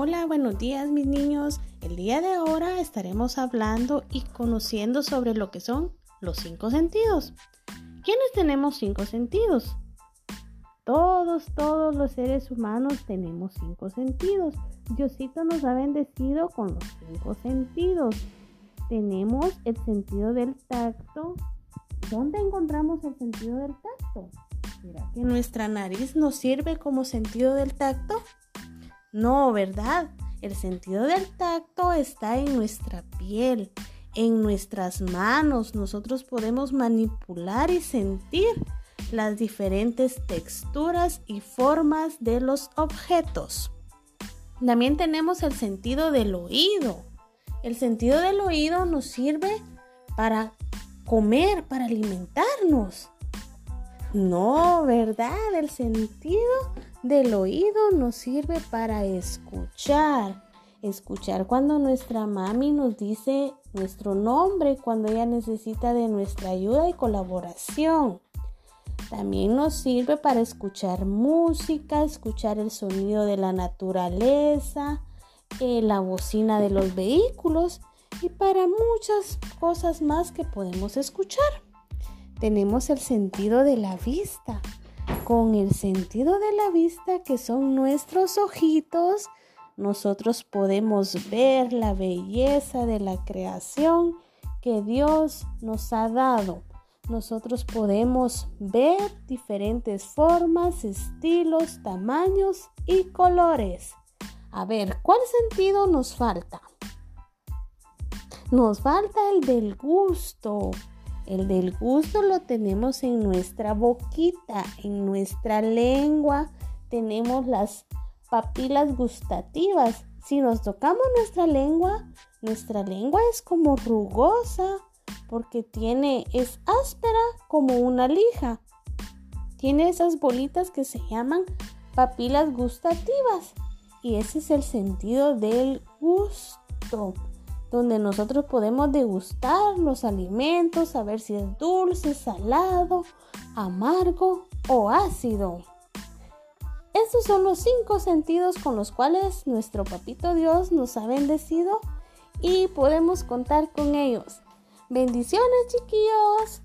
Hola, buenos días mis niños. El día de ahora estaremos hablando y conociendo sobre lo que son los cinco sentidos. ¿Quiénes tenemos cinco sentidos? Todos, todos los seres humanos tenemos cinco sentidos. Diosito nos ha bendecido con los cinco sentidos. Tenemos el sentido del tacto. ¿Dónde encontramos el sentido del tacto? ¿Será que nuestra nariz nos sirve como sentido del tacto? No, ¿verdad? El sentido del tacto está en nuestra piel, en nuestras manos. Nosotros podemos manipular y sentir las diferentes texturas y formas de los objetos. También tenemos el sentido del oído. El sentido del oído nos sirve para comer, para alimentarnos. No, ¿verdad? El sentido del oído nos sirve para escuchar. Escuchar cuando nuestra mami nos dice nuestro nombre, cuando ella necesita de nuestra ayuda y colaboración. También nos sirve para escuchar música, escuchar el sonido de la naturaleza, eh, la bocina de los vehículos y para muchas cosas más que podemos escuchar. Tenemos el sentido de la vista con el sentido de la vista que son nuestros ojitos, nosotros podemos ver la belleza de la creación que Dios nos ha dado. Nosotros podemos ver diferentes formas, estilos, tamaños y colores. A ver, ¿cuál sentido nos falta? Nos falta el del gusto. El del gusto lo tenemos en nuestra boquita, en nuestra lengua. Tenemos las papilas gustativas. Si nos tocamos nuestra lengua, nuestra lengua es como rugosa porque tiene es áspera como una lija. Tiene esas bolitas que se llaman papilas gustativas y ese es el sentido del gusto donde nosotros podemos degustar los alimentos, saber si es dulce, salado, amargo o ácido. Estos son los cinco sentidos con los cuales nuestro papito Dios nos ha bendecido y podemos contar con ellos. Bendiciones chiquillos.